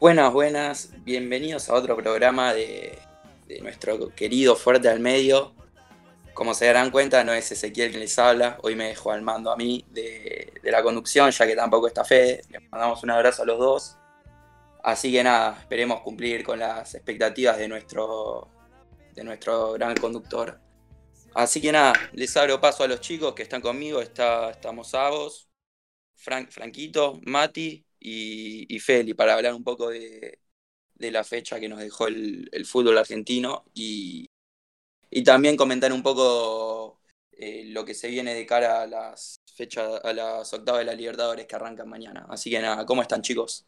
Buenas, buenas, bienvenidos a otro programa de, nuestro querido Fuerte al Medio. Como se darán cuenta, no es Ezequiel quien les habla, hoy me dejó al mando a mí de, la conducción, ya que tampoco está Fede. Les mandamos un abrazo a los dos. Así que nada, esperemos cumplir con las expectativas de nuestro, de nuestro gran conductor. Así que nada, les abro paso a los chicos que están conmigo. Está, estamos Agos, Frank, Franquito, Mati y, Feli para hablar un poco de, la fecha que nos dejó el, fútbol argentino y, también comentar un poco eh, lo que se viene de cara a las fechas, a las octavas de la Libertadores que arrancan mañana. Así que nada, ¿cómo están chicos?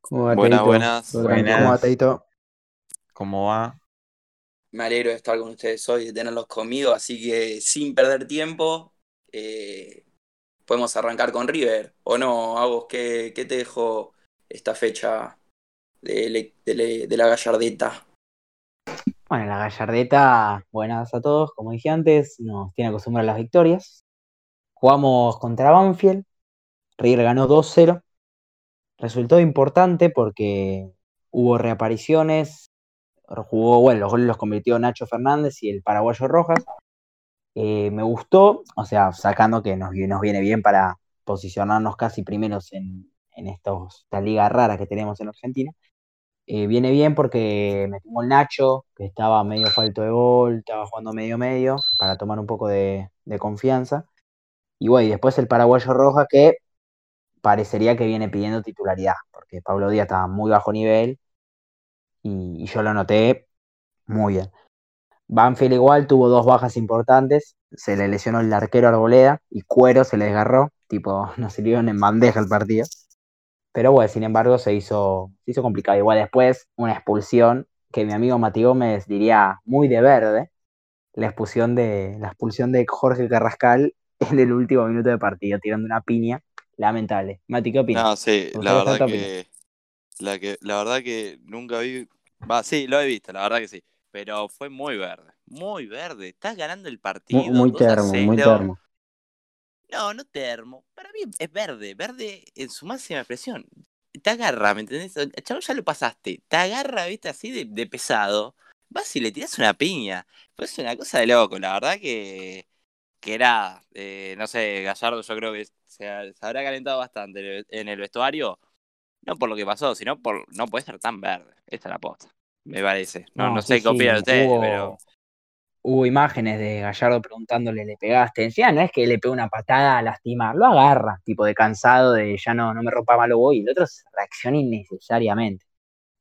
¿Cómo va, buenas, buenas, buenas. ¿Cómo va, Teito? ¿Cómo va? Me alegro de estar con ustedes hoy, de tenerlos conmigo, así que sin perder tiempo, eh, podemos arrancar con River, ¿o no? A vos, ¿qué, te dejó esta fecha de, la Gallardeta? Bueno, la Gallardeta, buenas a todos, como dije antes, nos tiene acostumbrados a las victorias. Jugamos contra Banfield, River ganó 2-0. Resultó importante porque hubo reapariciones, jugó, bueno, los goles los convirtió Nacho Fernández y el paraguayo Rojas. Eh, me gustó, o sea, sacando que nos, viene bien para posicionarnos casi primeros en, en estos, esta liga rara que tenemos en Argentina. Eh, viene bien porque metimos el Nacho, que estaba medio falto de gol, estaba jugando medio medio, para tomar un poco de, confianza. Y bueno, y después el paraguayo Rojas que parecería que viene pidiendo titularidad, porque Pablo Díaz estaba muy bajo nivel y, yo lo noté muy bien. Banfield igual tuvo dos bajas importantes, se le lesionó el arquero Arboleda y Cuero se le desgarró, tipo, nos sirvieron en bandeja el partido. Pero bueno, sin embargo, se hizo, se hizo complicado. Igual después, una expulsión que mi amigo Mati Gómez diría muy de verde, la expulsión de, la expulsión de Jorge Carrascal en el último minuto de partido, tirando una piña lamentable. Mati, ¿qué opinas? No, sí, la verdad que la que, la verdad que nunca vi. Va, sí, lo he visto, la verdad que sí. Pero fue muy verde. Muy verde. Estás ganando el partido. Muy, termo, muy termo. No, no termo. Para mí es verde. Verde en su máxima expresión. Te agarra, ¿me entendés? Chavo, ya lo pasaste. Te agarra, viste, así de, pesado. Vas y le tiras una piña. Pues es una cosa de loco. La verdad que. Que era. Eh, no sé, Gallardo, yo creo que se, habrá calentado bastante en el vestuario no por lo que pasó, sino por no puede ser tan verde. Esta es la posta, me parece. No, no, sé qué opinan ustedes, pero. Hubo imágenes de Gallardo preguntándole, ¿le pegaste? Encima no es que le pega una patada a lastimar, lo agarra, tipo de cansado, de ya no, no me rompa malo voy, y el otro reacciona innecesariamente.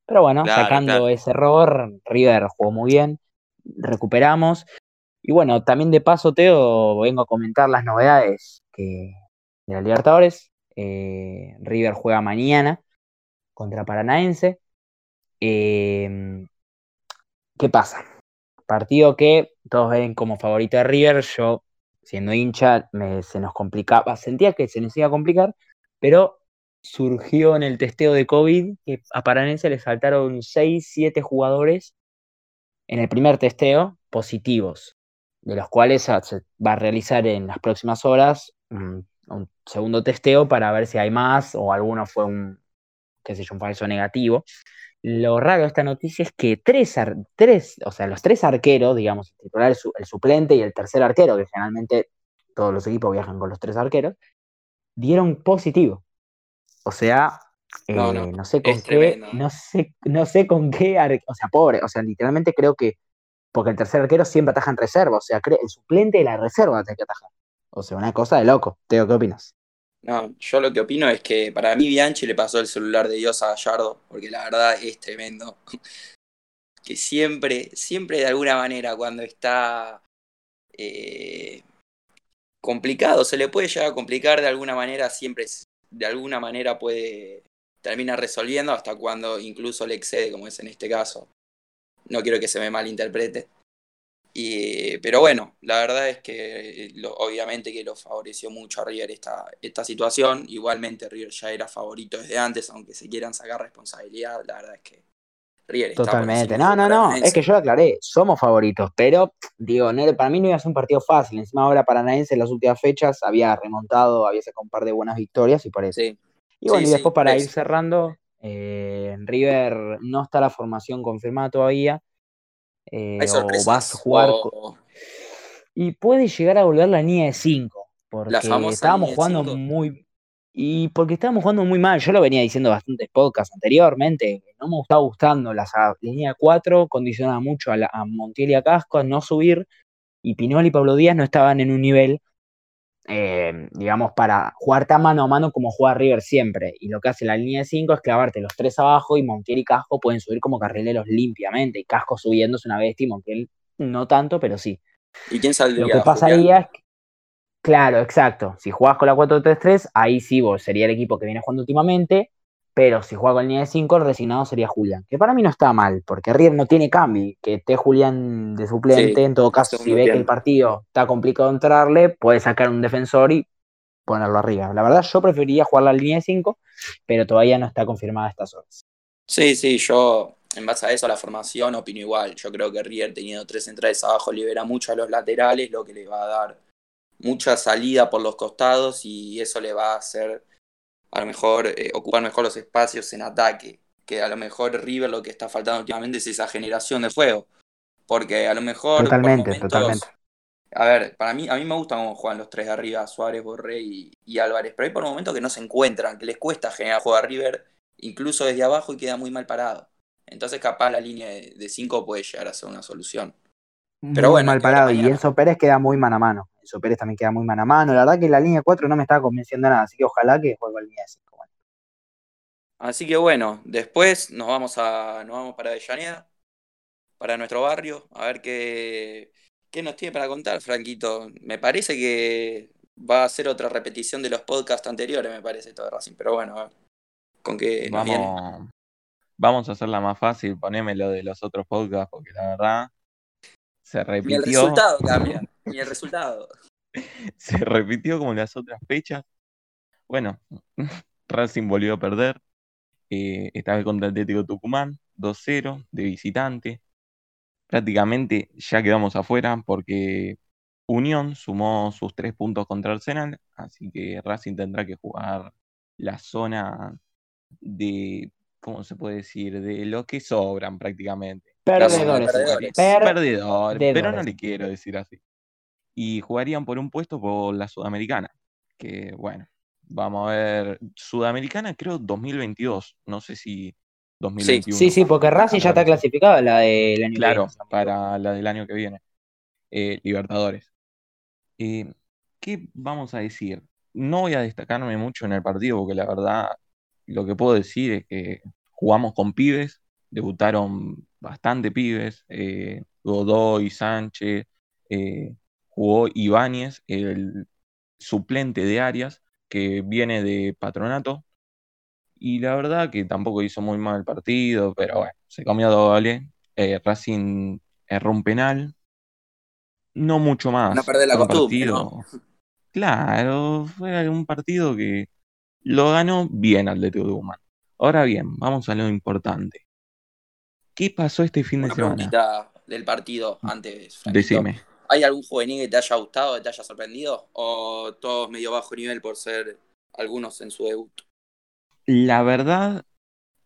Pero bueno, sacando ese error, River jugó muy bien, recuperamos. Y bueno, también de paso, Teo, vengo a comentar las novedades que, de la Libertadores. Eh, River juega mañana contra Paranaense. Em, ¿Qué pasa? Partido que todos ven como favorito de River. Yo, siendo hincha, se nos complicaba. Sentía que se nos iba a complicar, pero surgió en el testeo de COVID que a Paranaense le saltaron 6, 7 jugadores en el primer testeo positivos, de los cuales se va a realizar en las próximas horas un, un segundo testeo para ver si hay más o alguno fue un, qué sé yo, un falso negativo. Lo raro de esta noticia es que tres, tres o sea, los tres arqueros, digamos, el titular, el, suplente y el tercer arquero, que generalmente todos los equipos viajan con los tres arqueros, dieron positivo. O sea, no, eh, sé con qué, no sé, no sé con qué, o sea, pobre, o sea, literalmente creo que, porque el tercer arquero siempre ataja en reserva, o sea, el suplente de la reserva tiene que atajar. O sea, una cosa de loco. Teo, ¿qué opinas? No, yo lo que opino es que para mí Bianchi le pasó el celular de Dios a Gallardo, porque la verdad es tremendo. que siempre, siempre de alguna manera cuando está eh, complicado, se le puede llegar a complicar de alguna manera, siempre de alguna manera puede terminar resolviendo hasta cuando incluso le excede, como es en este caso. No quiero que se me malinterprete. Y, pero bueno, la verdad es que eh, obviamente que lo favoreció mucho a River esta, esta situación. Igualmente River ya era favorito desde antes, aunque se quieran sacar responsabilidad, la verdad es que River está Totalmente, no, no, no, es que yo aclaré, somos favoritos, pero digo, para mí no iba a ser un partido fácil. Encima ahora Paranaense en las últimas fechas había remontado, había sacado un par de buenas victorias y parece. Y bueno, y después para ir cerrando, Eh, River no está la formación confirmada todavía. Eh, o vas a jugar. o- Y puede llegar a volver la línea de 5. Porque estábamos jugando cinco. muy. Y porque estábamos jugando muy mal. Yo lo venía diciendo bastantes podcasts anteriormente. No me estaba gustando. La línea 4 condicionaba mucho a, la- a Montiel y a Casco a no subir. Y Pinol y Pablo Díaz no estaban en un nivel, eh, digamos, para jugar tan mano a mano como juega River siempre. Y lo que hace la línea de 5 es clavarte los tres abajo y Montiel y Casco pueden subir como carrileros limpiamente. Y Casco subiendo es una bestia y Montiel no tanto, pero sí. ¿Y quién saldría? Lo que pasaría es que, claro, exacto. Si jugás con la 4-3-3, ahí sí vos sería el equipo que viene jugando últimamente. Pero si juega con línea de 5, el resignado sería Julián. Que para mí no está mal, porque River no tiene cambio. Que esté Julián de suplente, Sí, en todo caso, si ve que el partido está complicado entrarle, puede sacar un defensor y ponerlo arriba. La verdad, yo preferiría jugar la línea de 5, pero todavía no está confirmada estas horas. Sí, sí, yo en base a eso, a la formación, opino igual. Yo creo que River teniendo tres centrales abajo libera mucho a los laterales, lo que le va a dar mucha salida por los costados y eso le va a hacer a lo mejor eh, ocupar mejor los espacios en ataque. Que a lo mejor River lo que está faltando últimamente es esa generación de juego. Porque a lo mejor. por Totalmente, momentos- totalmente. A ver, para mí, a mí me gusta cómo juegan los tres de arriba, Suárez, Borré y, y Álvarez, pero hay por momentos que no se encuentran, que les cuesta generar juego a River, incluso desde abajo y queda muy mal parado. Entonces capaz la línea de 5 puede llegar a ser una solución. Pero muy bueno, mal parado. Y. Enzo Pérez queda muy mano a mano. Enzo Pérez también queda muy mano a mano. La verdad que la línea 4 no me estaba convenciendo nada, así que ojalá que juegue con línea de 5. Bueno. Así que bueno, después nos vamos a nos vamos para Avellaneda, para nuestro barrio, a ver qué, qué nos tiene para contar, Franquito. Me parece que va a ser otra repetición de los podcasts anteriores, me parece, todo de Racing, pero bueno, a ver, con qué nos viene. Vamos, vamos a hacerla más fácil, poneme lo de los otros podcasts, porque la verdad se Ni el repitió, resultado cambia, ni el resultado. se repitió como las otras fechas. Bueno, Racing volvió a perder, eh, esta vez contra el Atlético Tucumán, 2-0 de visitante. Prácticamente ya quedamos afuera porque Unión sumó sus tres puntos contra Arsenal, así que Racing tendrá que jugar la zona de, ¿cómo se puede decir? De los que sobran prácticamente. Perdedores. perdedores. Perdedor, pero no le quiero decir así. Y jugarían por un puesto por la Sudamericana, que bueno, vamos a ver, Sudamericana creo 2022, no sé si 2021. Sí, sí, porque Racing ya está clasificado a la del año que Claro, viene. para la del año que viene. Eh, Libertadores. Eh, ¿qué vamos a decir? No voy a destacarme mucho en el partido porque la verdad lo que puedo decir es que jugamos con pibes, debutaron bastante pibes, eh, Godoy, Sánchez, eh, jugó Ibáñez, el suplente de Arias, que viene de Patronato, y la verdad que tampoco hizo muy mal el partido, pero bueno, se comió doble. Eh, Racing erró un penal. No mucho más. No perder la costumbre, partido- Claro, fue un partido que lo ganó bien Atlético Tucumán. Ahora bien, vamos a lo importante. ¿Qué pasó este fin de semana? del partido antes, Franquito. Decime. ¿Hay algún juvenil que te haya gustado, que te haya sorprendido? ¿O todos medio bajo nivel por ser algunos en su debut? La verdad,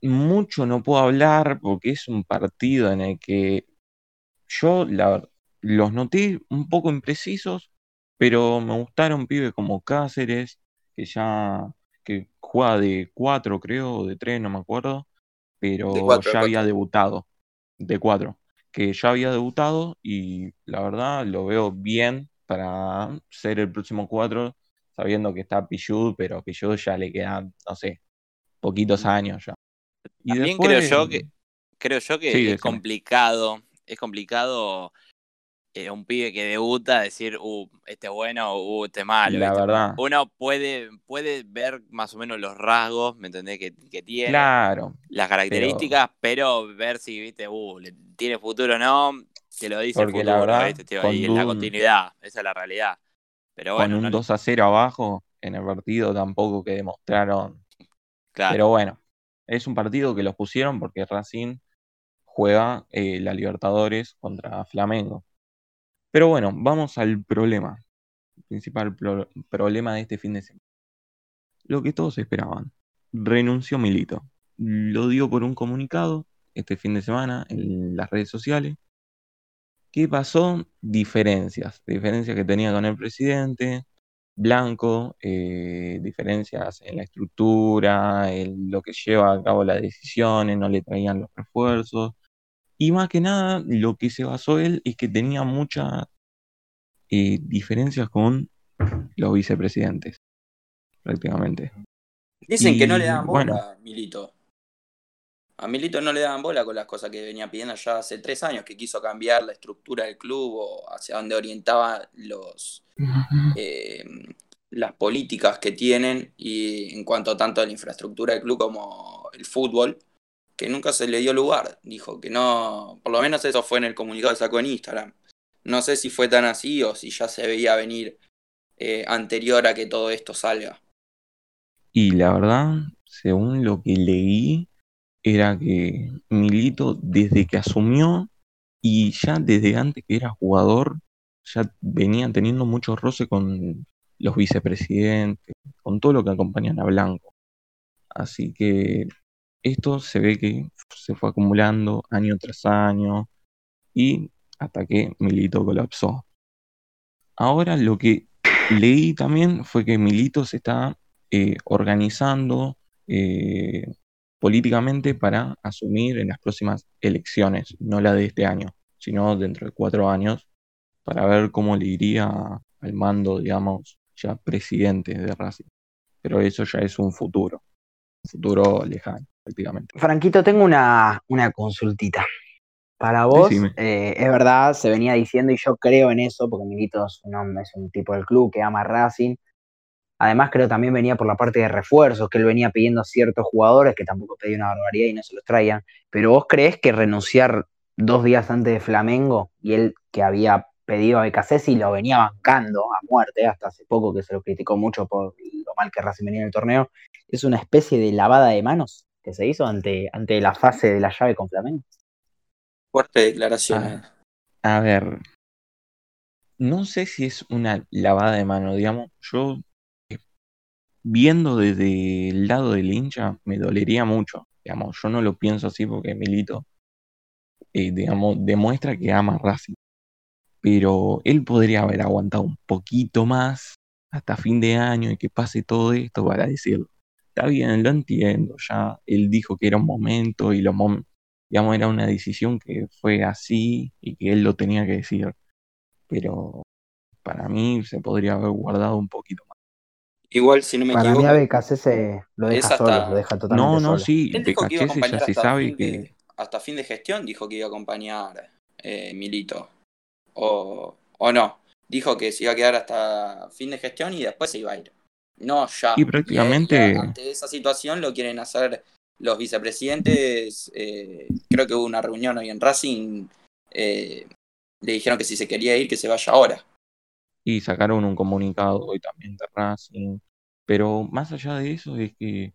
mucho no puedo hablar porque es un partido en el que yo la los noté un poco imprecisos, pero me gustaron pibes como Cáceres, que ya que juega de 4 creo, o de 3, no me acuerdo, pero cuatro, ya había debutado, de 4, que ya había debutado y la verdad lo veo bien para ser el próximo 4, sabiendo que está Pichud, pero Pichud ya le quedan, no sé, poquitos años ya. Y También después- creo yo que creo yo que Sí, es decime. complicado, es complicado eh, un pibe que debuta decir, uh, este es bueno, uh, este es malo. La verdad. Uno puede, puede ver más o menos los rasgos, ¿me entendés? Que, que tiene, Claro, las características, pero... ver si, viste, uh, le- tiene futuro o no, te lo dice Porque el la futuro, verdad, ¿viste? Tío, con y la continuidad, esa es la realidad. Pero bueno, con un no- 2 a 0 abajo en el partido tampoco que demostraron. claro. Pero bueno, es un partido que los pusieron porque Racing juega eh, la Libertadores contra Flamengo. Pero bueno, vamos al problema. El principal pro- problema de este fin de semana. Lo que todos esperaban. Renunció Milito. lo dio por un comunicado este fin de semana en las redes sociales. ¿Qué pasó? Diferencias, diferencias que tenía con el presidente, Blanco, eh, diferencias en la estructura, en lo que lleva a cabo las decisiones, no le traían los refuerzos. Y más que nada, lo que se basó él es que tenía muchas eh, diferencias con los vicepresidentes, prácticamente. Dicen que no le daban bola bueno. a Milito. A Milito no le daban bola con las cosas que venía pidiendo ya hace tres años, que quiso cambiar la estructura del club o hacia dónde orientaba los, eh, las políticas que tienen y en cuanto tanto a la infraestructura del club como el fútbol, que nunca se le dio lugar. Dijo que no, por lo menos eso fue en el comunicado que sacó en Instagram. No sé si fue tan así o si ya se veía venir eh, anterior a que todo esto salga. Y la verdad, según lo que leí, era que Milito desde que asumió y ya desde antes que era jugador, ya venía teniendo mucho roce con los vicepresidentes, con todo lo que acompañan a Blanco. Así que esto se ve que se fue acumulando año tras año y hasta que Milito colapsó. Ahora lo que leí también fue que Milito se está eh, organizando eh, políticamente para asumir en las próximas elecciones, no la de este año, sino dentro de cuatro años, para ver cómo le iría al mando, digamos, ya presidente de Racing. Pero eso ya es un futuro, futuro lejano, prácticamente. Franquito, tengo una, una consultita. Para vos, eh, es verdad, se venía diciendo y yo creo en eso, porque Milito es un, hombre, es un tipo del club que ama Racing. Además, creo también venía por la parte de refuerzos, que él venía pidiendo a ciertos jugadores que tampoco pedía una barbaridad y no se los traían. Pero vos crees que renunciar dos días antes de Flamengo y él que había pedido a Becasesi lo venía bancando a muerte, hasta hace poco que se lo criticó mucho por lo mal que Racing venía en el torneo, es una especie de lavada de manos que se hizo ante, ante la fase de la llave con Flamengo. Fuerte declaración. A ver, no sé si es una lavada de mano, digamos, yo eh, viendo desde el lado del hincha me dolería mucho, digamos, yo no lo pienso así porque Milito, eh, digamos, demuestra que ama a Racing, pero él podría haber aguantado un poquito más hasta fin de año y que pase todo esto para decirlo. Está bien, lo entiendo, ya él dijo que era un momento y lo mom- digamos, era una decisión que fue así y que él lo tenía que decir. Pero para mí se podría haber guardado un poquito más. Igual, si no me Para mí equivoco, a Becasese lo deja hasta- solo, lo deja totalmente No, no, solo. sí, ya se hasta sabe fin, que de, hasta fin de gestión, dijo que iba a acompañar eh, Milito. O, o no, dijo que se iba a quedar hasta fin de gestión y después se iba a ir. No ya. Y prácticamente- Y, ante esa situación lo quieren hacer los vicepresidentes. eh, creo que hubo una reunión hoy en Racing. eh, le dijeron que si se quería ir, que se vaya ahora. y sacaron un comunicado hoy también de Racing. Pero más allá de eso es que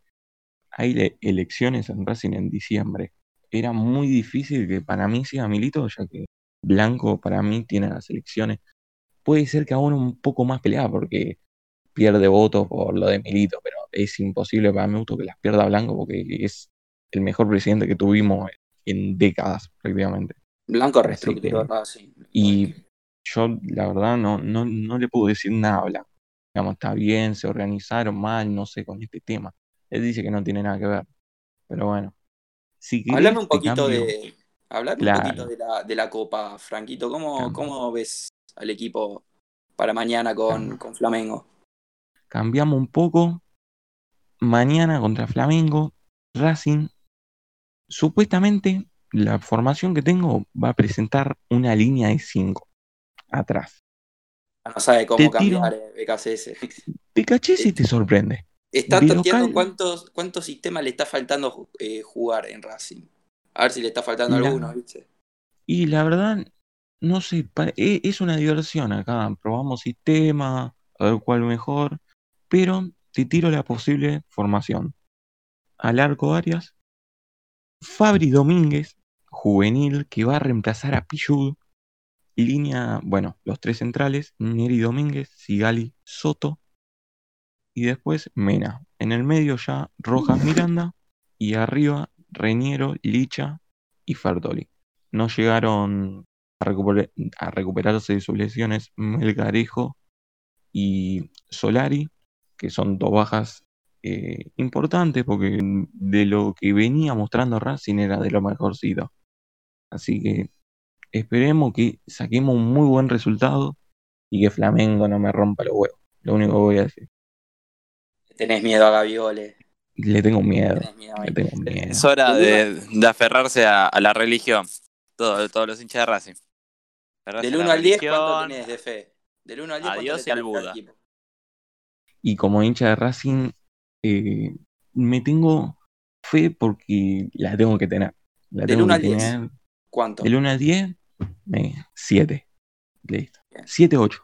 hay le- elecciones en Racing en diciembre. Era muy difícil que para mí siga Milito, ya que Blanco para mí tiene las elecciones. Puede ser que aún un poco más peleada porque pierde votos por lo de Milito, pero es imposible para mi gusto que las pierda Blanco porque es el mejor presidente que tuvimos en décadas prácticamente. Blanco que- Racing. Y yo, la verdad, no, no, no le puedo decir nada a Blanco. Digamos, está bien, se organizaron mal, no sé, con este tema. Él dice que no tiene nada que ver. Pero bueno. Si Hablame un poquito cambio. de. Hablame Claro. un poquito de la, de la Copa, Franquito. ¿Cómo, Claro. ¿Cómo ves al equipo para mañana con, Flamengo? Cambiamos un poco. Mañana contra Flamengo, Racing. Supuestamente, la formación que tengo va a presentar una línea de 5 atrás. No sabe cómo Te cambiar eh, BKCS. Te caché si te sorprende. Está tanteando cuántos, cuántos sistemas le está faltando eh, jugar en Racing. A ver si le está faltando La- alguno, ¿viste? Y la verdad, no sé, e- es una diversión acá. Probamos sistema, a ver cuál mejor, pero te tiro la posible formación. Al arco Arias, Fabri Domínguez, juvenil, que va a reemplazar a Pichud. Línea, bueno, los tres centrales, Neri Domínguez, Sigali, Soto. Y después Mena. En el medio ya Rojas Miranda Y arriba, Reñero, Licha y Fertoli. No llegaron a, recuper- a recuperarse de sus lesiones Melgarejo y Solari, que son dos bajas eh, importantes porque de lo que venía mostrando Racing era de lo mejorcito. Así que esperemos que saquemos un muy buen resultado y que Flamengo no me rompa los huevos. Lo único que voy a decir. Tenés miedo a Gaviole. Le tengo miedo. Le tengo miedo. Es hora de, de aferrarse a, a la religión. Todo- todos los hinchas de Racing. Aferrarse Del a la 1 al 10, ¿cuánto tenés de fe? Del 1 al 10, A ¿cuánto Dios le y al Buda. equipo? Y como hincha de Racing, eh, me tengo fe porque la tengo que tener. La Del tengo 1 que al 10. tener. ¿Cuánto? Del 1 al 10, 7. Listo. Bien. 7, 8.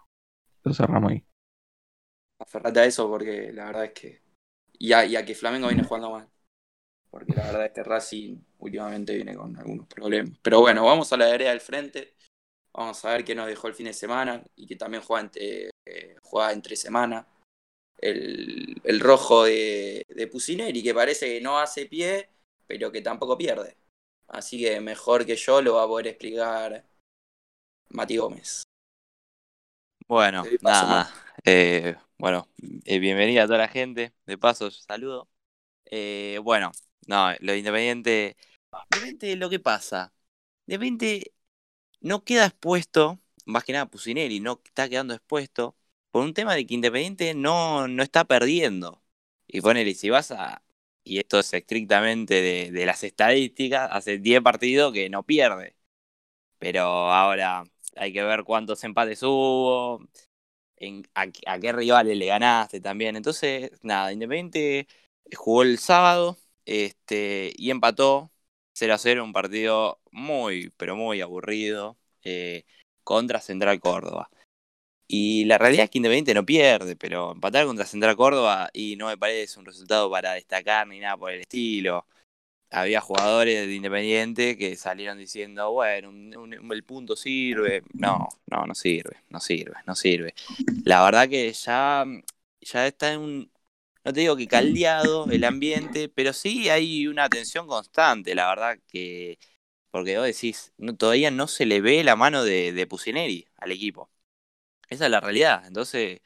Lo cerramos ahí. Aferrate a eso porque la verdad es que. Y a, y a que Flamengo viene jugando mal. Porque la verdad es que Racing últimamente viene con algunos problemas. Pero bueno, vamos a la vereda del frente. Vamos a ver qué nos dejó el fin de semana y que también juega entre, eh, juega entre semana. El, el rojo de, de Pusineri, que parece que no hace pie, pero que tampoco pierde. Así que mejor que yo lo va a poder explicar Mati Gómez. Bueno, nada. Eh, bueno, eh, bienvenida a toda la gente. De paso, saludo. Eh, bueno, no, lo de Independiente. Independiente, lo que pasa. Independiente no queda expuesto, más que nada Pusineri, no está quedando expuesto por un tema de que Independiente no, no está perdiendo. Y ponele, si vas a. Y esto es estrictamente de, de las estadísticas, hace 10 partidos que no pierde. Pero ahora hay que ver cuántos empates hubo, a, qué rivales le ganaste también. Entonces, nada, Independiente jugó el sábado este, y empató 0 a 0, un partido muy, pero muy aburrido eh, contra Central Córdoba. Y la realidad es que Independiente no pierde, pero empatar contra Central Córdoba y no me parece un resultado para destacar ni nada por el estilo. Había jugadores de Independiente que salieron diciendo, bueno, el punto sirve. No, no, no sirve, no sirve, no sirve. La verdad que ya, ya está en un, no te digo que caldeado el ambiente, pero sí hay una tensión constante, la verdad que, porque vos decís, todavía no se le ve la mano de, de Pusineri al equipo. Esa es la realidad. Entonces,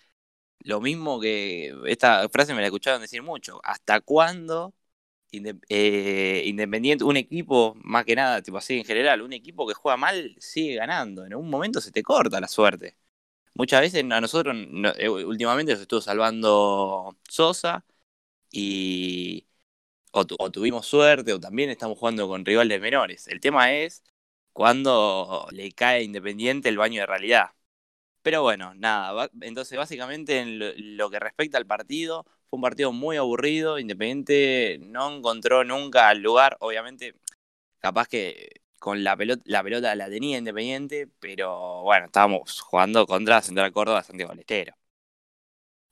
lo mismo que esta frase me la escucharon decir mucho. ¿Hasta cuándo eh, Independiente, un equipo, más que nada, tipo así en general, un equipo que juega mal sigue ganando? En algún momento se te corta la suerte. Muchas veces a nosotros, no- eh, últimamente nos estuvo salvando Sosa y o, tu- o tuvimos suerte o también estamos jugando con rivales menores. El tema es cuando le cae Independiente el baño de realidad. Pero bueno, nada, entonces básicamente en lo que respecta al partido, fue un partido muy aburrido, Independiente no encontró nunca el lugar, obviamente, capaz que con la pelota, la tenía Independiente, pero bueno, estábamos jugando contra Central Córdoba, Santiago del Estero.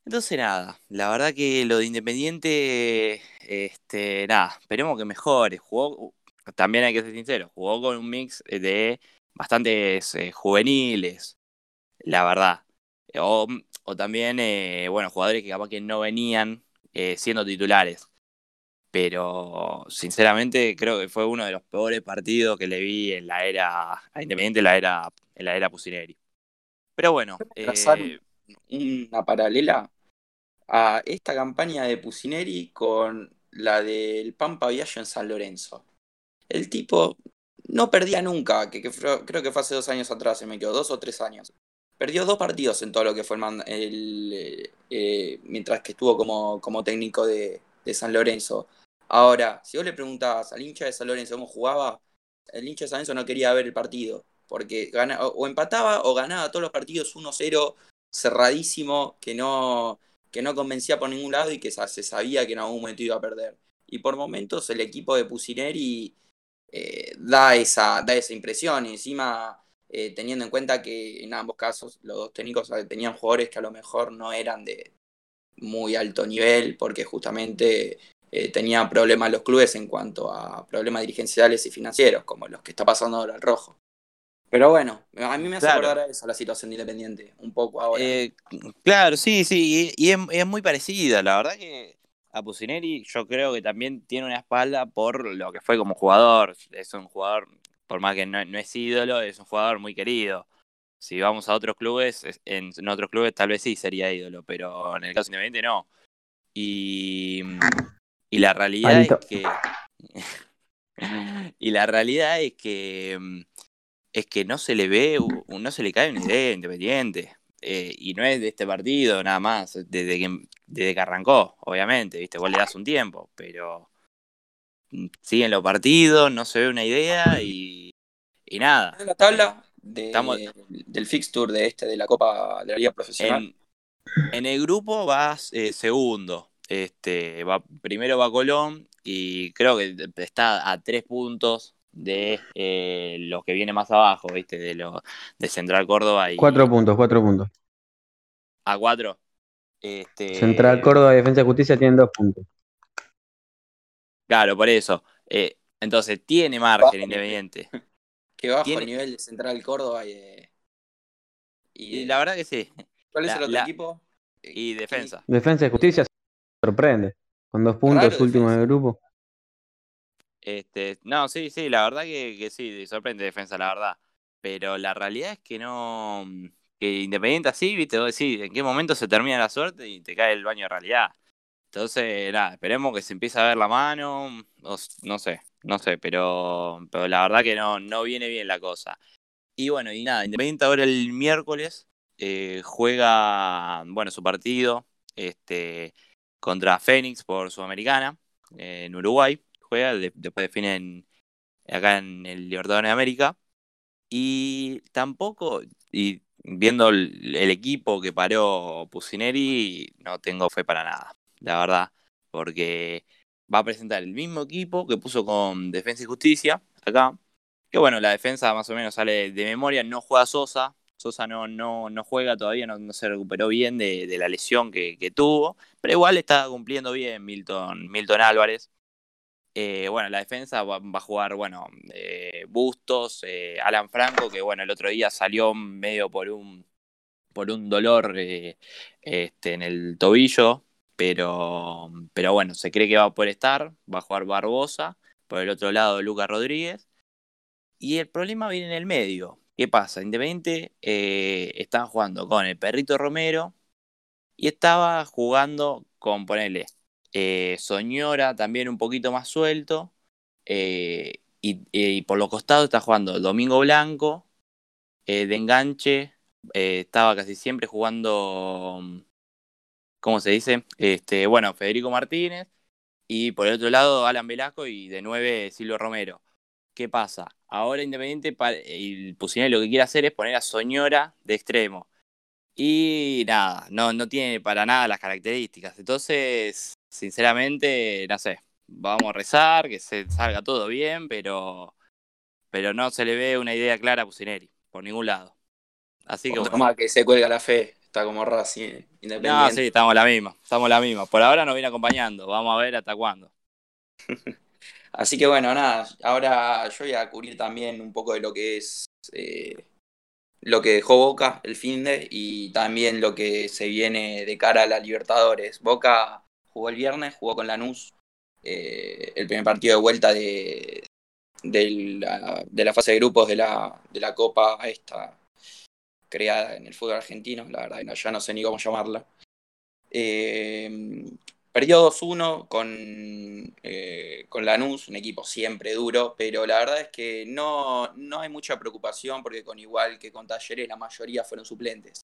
Entonces nada, la verdad que lo de Independiente, este, nada, esperemos que mejore. Jugó, también hay que ser sincero, jugó con un mix de bastantes eh, juveniles, la verdad. O, o también, eh, bueno, jugadores que capaz que no venían eh, siendo titulares. Pero sinceramente creo que fue uno de los peores partidos que le vi en la era a Independiente, en la era, en la era Pusineri. Pero bueno, trazar eh, una paralela a esta campaña de Pusineri con la del Pampa Viaggio en San Lorenzo. El tipo no perdía nunca, que, creo que fue hace dos años atrás, se me quedó, dos o tres años. Perdió dos partidos en todo lo que fue el, el, eh, mientras que estuvo como, como técnico de, de San Lorenzo. Ahora, si vos le preguntabas al hincha de San Lorenzo cómo jugaba, el hincha de San Lorenzo no quería ver el partido, porque gana, o, empataba o ganaba todos los partidos 1-0, cerradísimo, que no, que no convencía por ningún lado y que se sabía que en algún momento iba a perder. Y por momentos el equipo de Pusineri eh, da, esa, da esa impresión, y encima eh, teniendo en cuenta que en ambos casos los dos técnicos tenían jugadores que a lo mejor no eran de muy alto nivel, porque justamente eh, tenían problemas los clubes en cuanto a problemas dirigenciales y financieros, como los que está pasando ahora el rojo. Pero bueno, a mí me hace Claro. acordar a eso la situación de Independiente, un poco ahora. Eh, claro, sí, sí, y, y es, es muy parecida, la verdad que, a a Pusineri yo creo que también tiene una espalda por lo que fue como jugador. Es un jugador, por más que no, no es ídolo, es un jugador muy querido. Si vamos a otros clubes, en, en, otros clubes tal vez sí sería ídolo, pero en el caso independiente no. Y, y la realidad es que. y la realidad es que es que no se le ve, no se le cae una idea independiente. Eh, y no es de este partido nada más, desde que, desde que arrancó, obviamente, ¿viste? Vos le das un tiempo, pero siguen los partidos, no se ve una idea y, y nada. En la tabla de, Estamos- del fixture de este de la Copa de la Liga Profesional. En, en el grupo vas eh, segundo. Este, va, primero va Colón y creo que está a tres puntos de eh, los que viene más abajo, ¿viste? De, lo, de Central Córdoba y Cuatro puntos, cuatro puntos. a cuatro. Este, Central Córdoba y Defensa y Justicia tienen dos puntos. Claro, por eso. Eh, entonces, tiene margen Bajo Independiente. que bajo tiene- el nivel de Central Córdoba y de- y Y de- la verdad que sí. ¿Cuál es la- el otro la- equipo? Eh, Y ¿qué- defensa. Defensa y Justicia sorprende. Con dos puntos últimos Defensa. del grupo. Este, no, sí, sí, la verdad que, que sí, sorprende defensa, la verdad. Pero la realidad es que no. Que Independiente así, viste, vos decís, en qué momento se termina la suerte y te cae el baño de realidad. Entonces, nada, esperemos que se empiece a ver la mano. No, sé, no sé, pero, pero la verdad que no, no viene bien la cosa. Y bueno, y nada, Independiente ahora el miércoles eh, juega, bueno, su partido este, contra Fénix por Sudamericana eh, en Uruguay. Juega, de- después definen acá en el Libertadores de América. Y tampoco, y viendo el, el equipo que paró Pusineri, no tengo fe para nada, la verdad. Porque va a presentar el mismo equipo que puso con Defensa y Justicia acá. Que bueno, la defensa más o menos sale de memoria, no juega Sosa. Sosa no, no, no juega todavía, no, se recuperó bien de, la lesión que, tuvo. Pero igual está cumpliendo bien Milton, Milton Álvarez. Eh, bueno, la defensa va, a jugar, bueno, eh, Bustos, eh, Alan Franco, que bueno, el otro día salió medio por un, por un dolor este, en el tobillo, pero, pero bueno, se cree que va a poder estar, va a jugar Barbosa, por el otro lado Lucas Rodríguez, y el problema viene en el medio. ¿Qué pasa? Independiente eh, estaba jugando con el Perrito Romero y estaba jugando con, ponele, eh, Soñora también un poquito más suelto. eh, y, y por los costados está jugando Domingo Blanco. eh, de enganche estaba casi siempre jugando. ¿Cómo se dice? Este, bueno, Federico Martínez. Y por el otro lado, Alan Velasco y de 9 Silvio Romero. ¿Qué pasa? Ahora Independiente y Pusineri lo que quiere hacer es poner a Soñora de extremo. Y nada, no, no tiene para nada las características. Entonces, sinceramente, no sé. Vamos a rezar, que se salga todo bien, pero, pero no se le ve una idea clara a Pusineri, por ningún lado. Así que bueno. más que se cuelga la fe. Está como Racing No, Independiente. sí, estamos la misma, estamos la misma. Por ahora nos viene acompañando, vamos a ver hasta cuándo. Así que bueno, nada, ahora yo voy a cubrir también un poco de lo que es eh, lo que dejó Boca el fin de y también lo que se viene de cara a la Libertadores. Boca jugó el viernes, jugó con Lanús, eh, el primer partido de vuelta de, de, la, de la fase de grupos de la, de la Copa esta creada en el fútbol argentino, la verdad ya no sé ni cómo llamarla. Eh, Perdió 2-1 con, eh, con Lanús, un equipo siempre duro, pero la verdad es que no, no hay mucha preocupación porque con igual que con Talleres la mayoría fueron suplentes.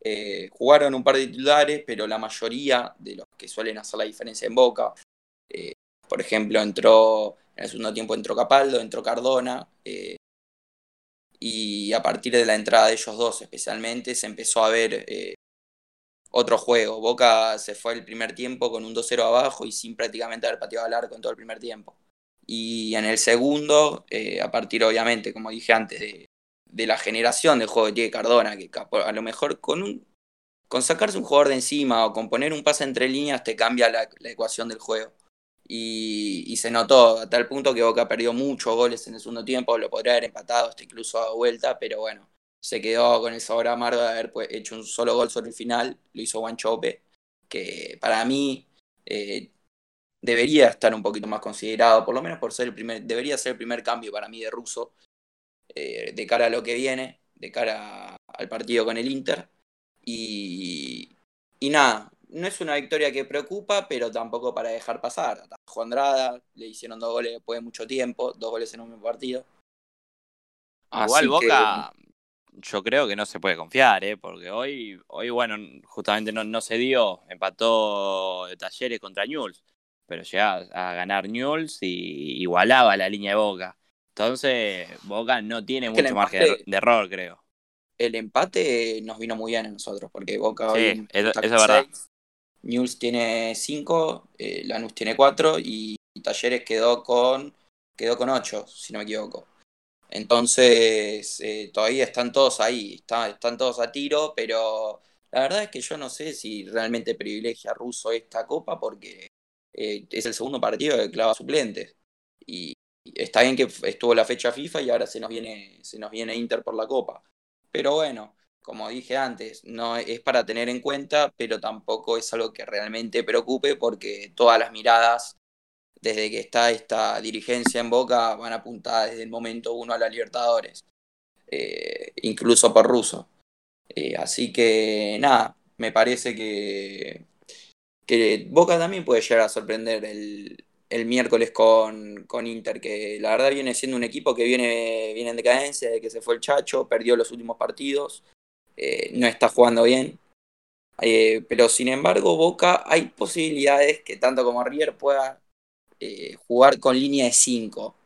Eh, jugaron un par de titulares, pero la mayoría de los que suelen hacer la diferencia en Boca, eh, por ejemplo, entró en el segundo tiempo entró Capaldo, entró Cardona, y a partir de la entrada de ellos dos especialmente se empezó a ver eh, otro juego. Boca se fue el primer tiempo con un 2-0 abajo y sin prácticamente haber pateado al arco en todo el primer tiempo. Y en el segundo, eh, a partir obviamente, como dije antes, de, de, la generación del juego tiene Cardona, que a lo mejor con, un, con sacarse un jugador de encima o con poner un pase entre líneas te cambia la ecuación del juego. Y, y, se notó a tal punto que Boca perdió muchos goles en el segundo tiempo, lo podría haber empatado hasta incluso a vuelta, pero bueno, se quedó con el sabor amargo de haber pues, hecho un solo gol sobre el final, lo hizo Chope, que para mí eh, debería estar un poquito más considerado, por lo menos por ser el primer, debería ser el primer cambio para mí de Russo, eh, de cara a lo que viene, de cara al partido con el Inter. Y, y nada, no es una victoria que preocupa, pero tampoco para dejar pasar. Atajó Andrada, le hicieron dos goles después de mucho tiempo, dos goles en un partido. Igual Así Boca, yo creo que no se puede confiar, ¿eh? porque hoy, hoy bueno, justamente no, no se dio, empató Talleres contra Newell's, pero llegaba a ganar Newell's y igualaba la línea de Boca. Entonces, Boca no tiene Es mucho margen de, error, creo. el empate nos vino muy bien a nosotros, porque Boca Sí, hoy eso- eso es verdad. Newell's tiene 5, Lanús tiene 4 y Talleres quedó con quedó con 8, si no me equivoco. Entonces, eh, todavía están todos ahí, está- están todos a tiro, pero la verdad es que yo no sé si realmente privilegia a Russo esta copa porque eh, es el segundo partido que clava suplentes. Y está bien que estuvo la fecha FIFA y ahora se nos viene, se nos viene Inter por la copa. Pero bueno, como dije antes, no es para tener en cuenta, pero tampoco es algo que realmente preocupe porque todas las miradas desde que está esta dirigencia en Boca van apuntadas desde el momento uno a la Libertadores, eh, incluso por Russo. Eh, así que nada, me parece que, que Boca también puede llegar a sorprender el, el miércoles con, con Inter, que la verdad viene siendo un equipo que viene, viene en decadencia, de que se fue el Chacho, perdió los últimos partidos, eh, no está jugando bien. Eh, pero sin embargo, Boca hay posibilidades que tanto como River pueda eh, jugar con línea de 5,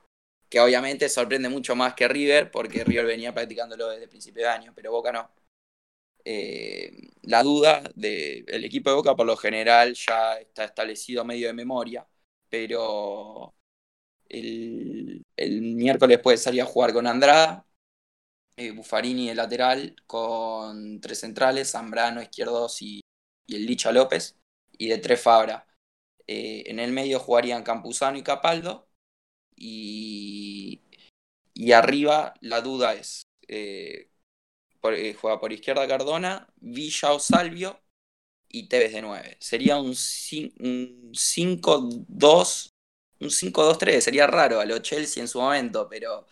que obviamente sorprende mucho más que River, porque River venía practicándolo desde el principio de año, pero Boca no. La duda del equipo de Boca por lo general ya está establecido medio de memoria, pero el, el miércoles puede salir a jugar con Andrada, eh, Buffarini de lateral, con tres centrales, Zambrano, Izquierdos y, y el Licha López, y de tres Fabra. Eh, en el medio jugarían Campuzano y Capaldo. Y, y arriba la duda es, eh, por- eh, juega por izquierda Cardona, Villa o Salvio y Tevez de 9. Sería un 5-2, un 5-2-3, sería raro a lo Chelsea en su momento, pero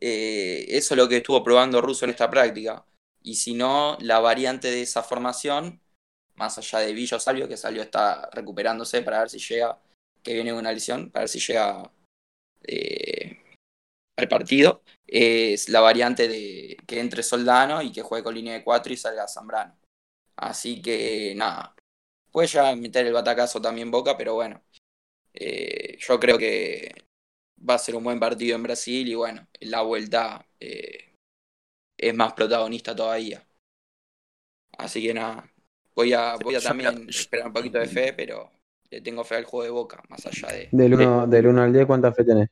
eh, eso es lo que estuvo probando Russo en esta práctica. Y si no, la variante de esa formación más allá de Villa o Salvio, que salió está recuperándose para ver si llega, que viene una lesión, para ver si llega eh, al partido, es la variante de que entre Soldano y que juegue con línea de 4 y salga Zambrano. Así que nada, puede ya meter el batacazo también Boca, pero bueno, eh, yo creo que va a ser un buen partido en Brasil y bueno, en la vuelta eh, es más protagonista todavía. Así que nada, voy a, voy a también esperar un poquito de fe, pero le tengo fe al juego de Boca, más allá de... Del 1 del uno al 10, ¿cuánta fe tenés?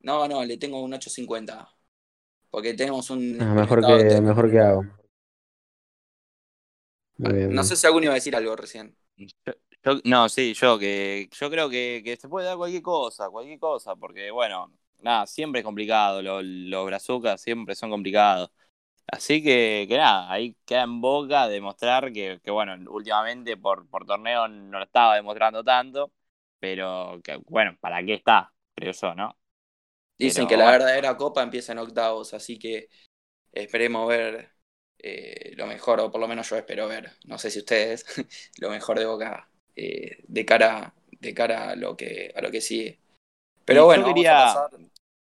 No, no, le tengo un 8.50. Porque tenemos un... Ah, mejor que, mejor que hago. Muy bien, No bien. sé si alguno iba a decir algo recién. Yo- no, sí, yo que yo creo que, que se puede dar cualquier cosa, cualquier cosa, porque bueno, nada, siempre es complicado, los, los brazucas siempre son complicados. Así que, que nada, ahí queda en boca demostrar que, que bueno, últimamente por, por torneo no lo estaba demostrando tanto, pero que bueno, ¿para qué está? Creo yo, ¿no? Dicen Pero, que la bueno. verdadera copa empieza en octavos, así que esperemos ver eh, lo mejor, o por lo menos yo espero ver, no sé si ustedes, lo mejor de Boca eh, de cara, de cara a lo que, a lo que sigue. Pero Y bueno, yo quería-.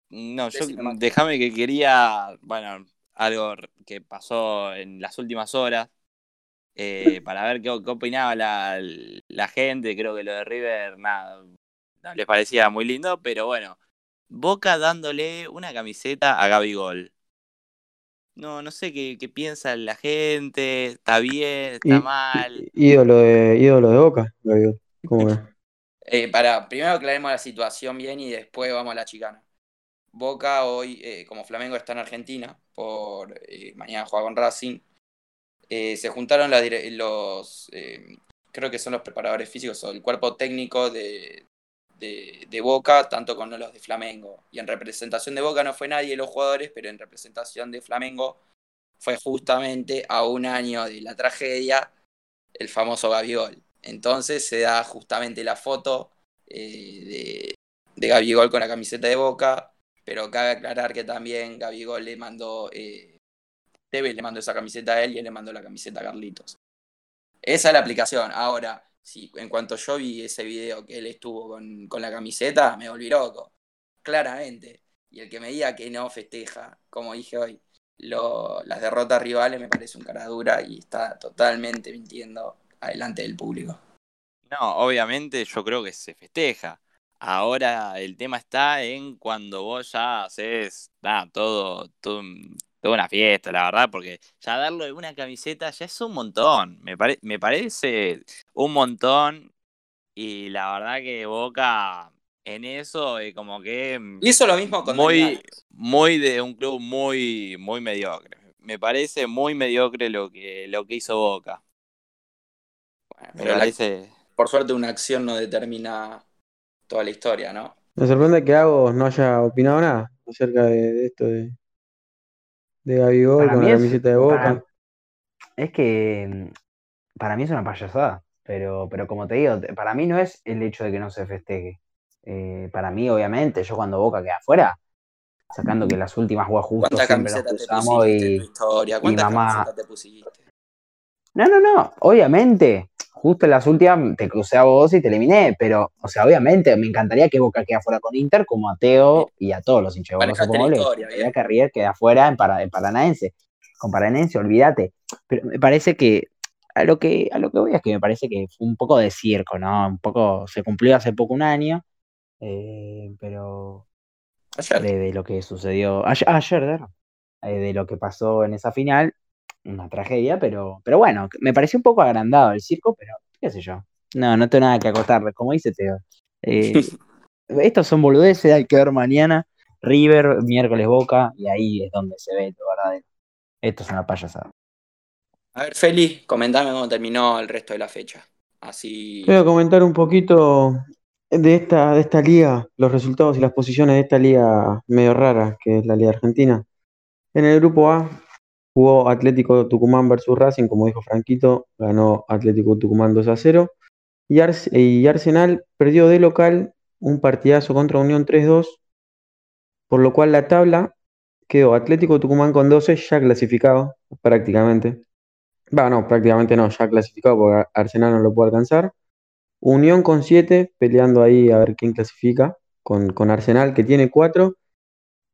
No, yo déjame que quería, bueno, algo que pasó en las últimas horas, eh, para ver qué, qué opinaba la, la gente. Creo que lo de River, nada, no les parecía muy lindo, pero bueno, Boca dándole una camiseta a Gabigol. No, no sé qué, qué piensa la gente, está bien, está mal. Ídolo de, ídolo de Boca, lo digo. ¿Cómo ves? Eh, para, primero aclaremos la situación bien y después vamos a la chicana. Boca hoy, eh, como Flamengo está en Argentina, por eh, mañana juega con Racing, eh, se juntaron la los, creo que son los preparadores físicos o el cuerpo técnico de, de, Boca, tanto con los de Flamengo. Y en representación de Boca no fue nadie de los jugadores, pero en representación de Flamengo fue justamente a un año de la tragedia el famoso Gabigol. Entonces se da justamente la foto eh, de, de Gabigol con la camiseta de Boca, pero cabe aclarar que también Gabigol le mandó, eh, le mandó esa camiseta a él y él le mandó la camiseta a Carlitos. Esa es la aplicación. Ahora, si en cuanto yo vi ese video que él estuvo con, con la camiseta, me volví loco. Claramente. Y el que me diga que no festeja, como dije hoy, lo- las derrotas rivales me parece un cara dura y está totalmente mintiendo adelante del público. No, obviamente yo creo que se festeja. Ahora el tema está en cuando vos ya haces todo, todo toda una fiesta, la verdad, porque ya darle una camiseta ya es un montón. Me, pare- me parece un montón. Y la verdad que Boca en eso es como que mm, Hizo lo mismo con muy, muy de un club muy, muy mediocre. Me parece muy mediocre lo que, lo que hizo Boca. Bueno, Me pero la- por suerte una acción no determina toda la historia, ¿no? Me sorprende que Agos no haya opinado nada acerca de, de esto de, de Gabigol con la camiseta de para- Boca. Es que mm, para mí es una payasada, pero, pero como te digo, para mí no es el hecho de que no se festeje. Eh, para mí, obviamente, yo cuando Boca queda afuera, sacando que las últimas jugadas justo ¿Cuántas siempre nos camisetas te cruzamos pusiste en y... tu historia? ¿Cuántas mamá- camisetas te pusiste? No, no, no, obviamente, justo en las últimas te crucé a vos y te eliminé, pero, o sea, obviamente me encantaría que Boca quede afuera con Inter, como a Teo y a todos los hinchas de Boca, supongo, historia, gustaría que River quede afuera en, Para- en Paranaense. Con Paranaense, olvídate. Pero me parece que a lo que a lo que voy es que me parece que fue un poco de circo, ¿no? Un poco, se cumplió hace poco un año, eh, pero Ayer. de, de lo que sucedió ayer, ayer. Eh, de lo que pasó en esa final, una tragedia, pero, pero bueno, me pareció un poco agrandado el circo, pero qué sé yo. No, no tengo nada que acotarle, como dice Teo. Eh, estos son boludeces, hay que ver mañana. River, miércoles Boca, y ahí es donde se ve lo verdadero. Esto es una payasada. A ver, Feli, comentame cómo terminó el resto de la fecha. Así. Voy a comentar un poquito de esta, de esta liga, los resultados y las posiciones de esta liga medio rara, que es la Liga Argentina. En el grupo A jugó Atlético Tucumán versus Racing, como dijo Franquito, ganó Atlético Tucumán 2 a 0. Y, Ars- y Arsenal perdió de local un partidazo contra Unión 3-2, por lo cual la tabla quedó Atlético Tucumán con 12, ya clasificado prácticamente. Va, no, prácticamente no, ya clasificado porque Arsenal no lo puede alcanzar. Unión con 7, peleando ahí a ver quién clasifica, con, con Arsenal que tiene 4.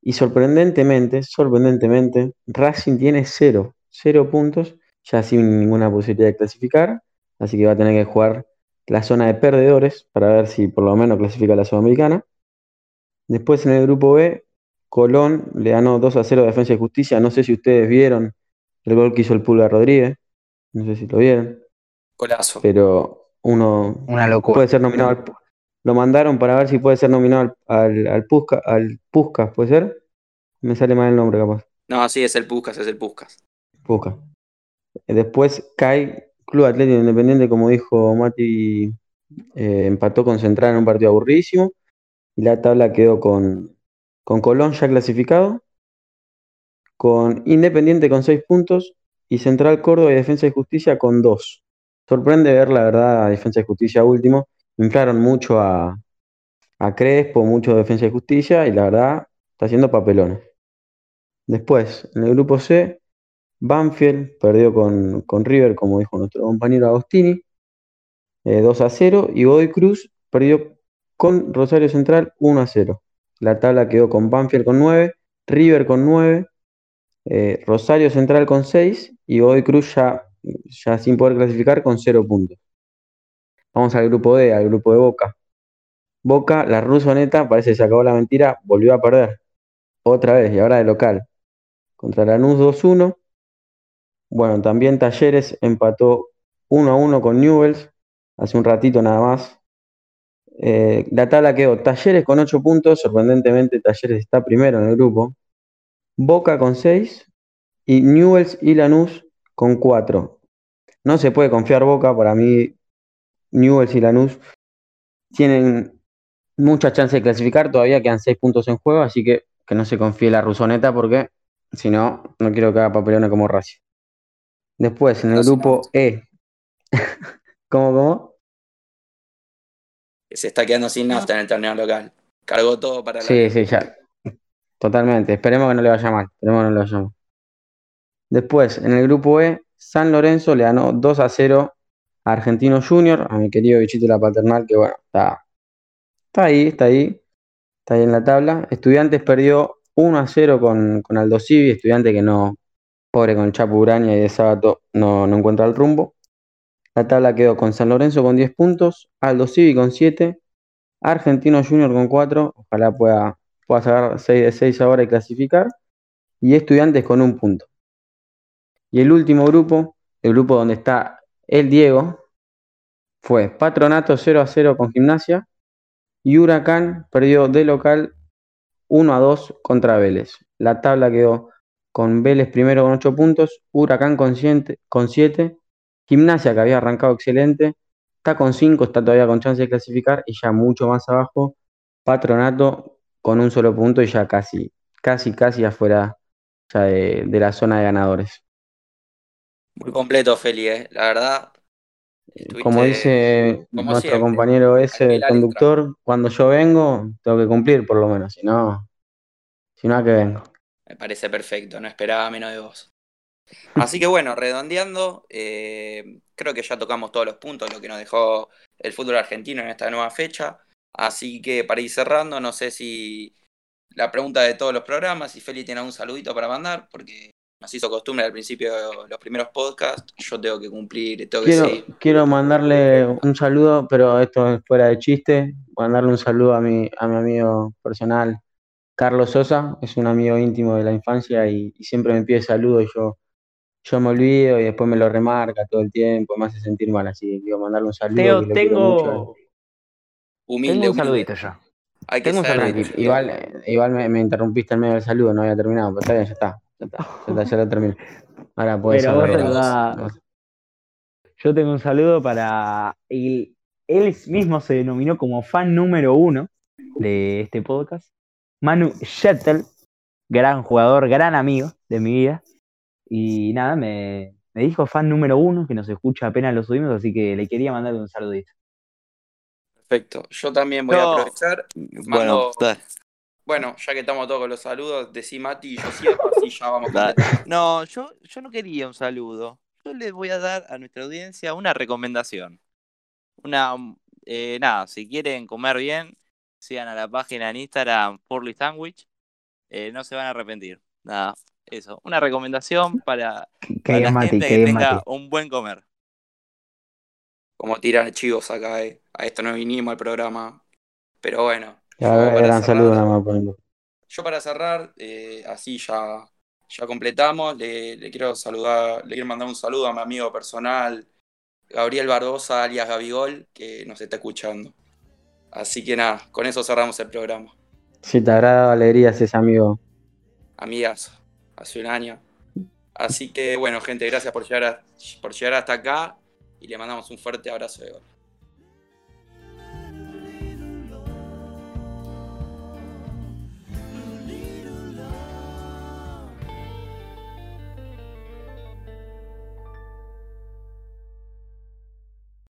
Y sorprendentemente, sorprendentemente, Racing tiene 0, 0 puntos, ya sin ninguna posibilidad de clasificar. Así que va a tener que jugar la zona de perdedores para ver si por lo menos clasifica a la Sudamericana. Después en el grupo B, Colón le ganó 2 a 0 a Defensa y Justicia. No sé si ustedes vieron el gol que hizo el Pulga Rodríguez. No sé si lo vieron. Golazo. Pero uno Una locura. puede ser nominado al, lo mandaron para ver si puede ser nominado al, al, al Pusca, al Puskas, ¿puede ser? Me sale mal el nombre capaz. No, sí, es el Puscas, es el Puscas. Puskas. Eh, Después cae Club Atlético Independiente, como dijo Mati, eh, empató con Central en un partido aburridísimo. Y la tabla quedó con, con Colón ya clasificado, con Independiente con 6 puntos y Central Córdoba y Defensa y Justicia con 2. Sorprende ver, la verdad, a Defensa y Justicia último. Inflaron mucho a, a Crespo, mucho a Defensa y Justicia y la verdad está haciendo papelones. Después, en el grupo C, Banfield perdió con, con River, como dijo nuestro compañero Agostini, eh, 2 a 0. Y Godoy Cruz perdió con Rosario Central 1 a 0. La tabla quedó con Banfield con 9, River con 9, eh, Rosario Central con 6 y Godoy Cruz ya, ya sin poder clasificar con 0 puntos. Vamos al grupo D, al grupo de Boca. Boca, la rusoneta, parece que se acabó la mentira, volvió a perder. Otra vez, y ahora de local. Contra Lanús 2-1. Bueno, también Talleres empató 1-1 con Newells hace un ratito nada más. Eh, la tabla quedó Talleres con 8 puntos, sorprendentemente Talleres está primero en el grupo. Boca con 6 y Newells y Lanús con 4. No se puede confiar Boca, para mí Newells y Lanús tienen mucha chance de clasificar, todavía quedan 6 puntos en juego, así que que no se confíe la rusoneta porque si no, no quiero que haga papelona como Racing. Después, en el no. grupo E. ¿Cómo, cómo? se está quedando sin nafta en el torneo local. Cargó todo para la Sí, sí, ya. Totalmente. Esperemos que no le vaya mal. Esperemos que no le vaya mal. Después, en el grupo E, San Lorenzo le ganó 2 a 0 Argentino Junior, a mi querido bichito la paternal, que bueno, está, está ahí, está ahí, está ahí en la tabla. Estudiantes perdió 1 a 0 con, con Aldo Civi, estudiante que no, pobre con Chapo Uraña y de sábado no, no encuentra el rumbo. La tabla quedó con San Lorenzo con 10 puntos, Aldo Civi con 7, Argentino Junior con 4, ojalá pueda, pueda sacar 6 de 6 ahora y clasificar, y Estudiantes con un punto. Y el último grupo, el grupo donde está el Diego, fue Patronato 0 a 0 con Gimnasia y Huracán perdió de local 1 a 2 contra Vélez. La tabla quedó con Vélez primero con 8 puntos, Huracán con 7, con 7 Gimnasia que había arrancado excelente, está con 5, está todavía con chance de clasificar y ya mucho más abajo, Patronato con un solo punto y ya casi, casi, casi afuera de la zona de ganadores. Muy completo, Feli, eh. la verdad. Como estuviste- dice como nuestro siempre, compañero ese, el conductor, cuando yo vengo, tengo que cumplir por lo menos, si no, si no, ¿a qué vengo? Me parece perfecto, no esperaba menos de vos. Así que bueno, redondeando, eh, creo que ya tocamos todos los puntos, lo que nos dejó el fútbol argentino en esta nueva fecha. Así que para ir cerrando, no sé si la pregunta de todos los programas, si Feli tiene un saludito para mandar, porque nos hizo costumbre al principio de los primeros podcasts, yo tengo que cumplir, tengo que Quiero, seguir. quiero mandarle un saludo, pero esto es fuera de chiste, mandarle un saludo a mi, a mi amigo personal, Carlos Sosa, es un amigo íntimo de la infancia y, y siempre me pide saludos y yo, yo me olvido y después me lo remarca todo el tiempo, me hace sentir mal, así que quiero mandarle un saludo. Teo, que tengo, Humilde, tengo un humilde. saludito yo. Hay que tengo un saludito. Igual, igual me, me interrumpiste en medio del saludo, no había terminado, pero está bien, ya está, ya está, ya, está, ya lo terminé. Ahora puedes hablar. Yo tengo un saludo para el, él mismo se denominó como fan número uno de este podcast, Manu Shettel, gran jugador, gran amigo de mi vida. Y nada, me, me dijo fan número uno, que nos escucha apenas lo subimos, así que le quería mandarle un saludito. Perfecto. Yo también voy a aprovechar. Bueno, Mando- dale. Bueno, ya que estamos todos con los saludos, decí Mati y yo cierro, así ya vamos completando. No, yo, yo no quería un saludo. Yo les voy a dar a nuestra audiencia una recomendación. Una, eh, nada, si quieren comer bien, sigan a la página en Instagram Porly Sandwich. Eh, no se van a arrepentir. Nada, eso. Una recomendación para, Que para la Mati, gente que tenga Mati. un buen comer. Como tiran chivos acá, eh. A esto no vinimos al programa. Pero bueno. Yo Ya, para gran saludo cerrar- nada más poniendo. Yo para cerrar, eh, así ya, ya completamos, le, le quiero saludar, le quiero mandar un saludo a mi amigo personal, Gabriel Barbosa, alias Gabigol, que nos está escuchando. Así que nada, con eso cerramos el programa. Si te agrada alegrías ese amigo. Amigas, hace un año. Así que bueno, gente, gracias por llegar, a- por llegar hasta acá y le mandamos un fuerte abrazo de gol.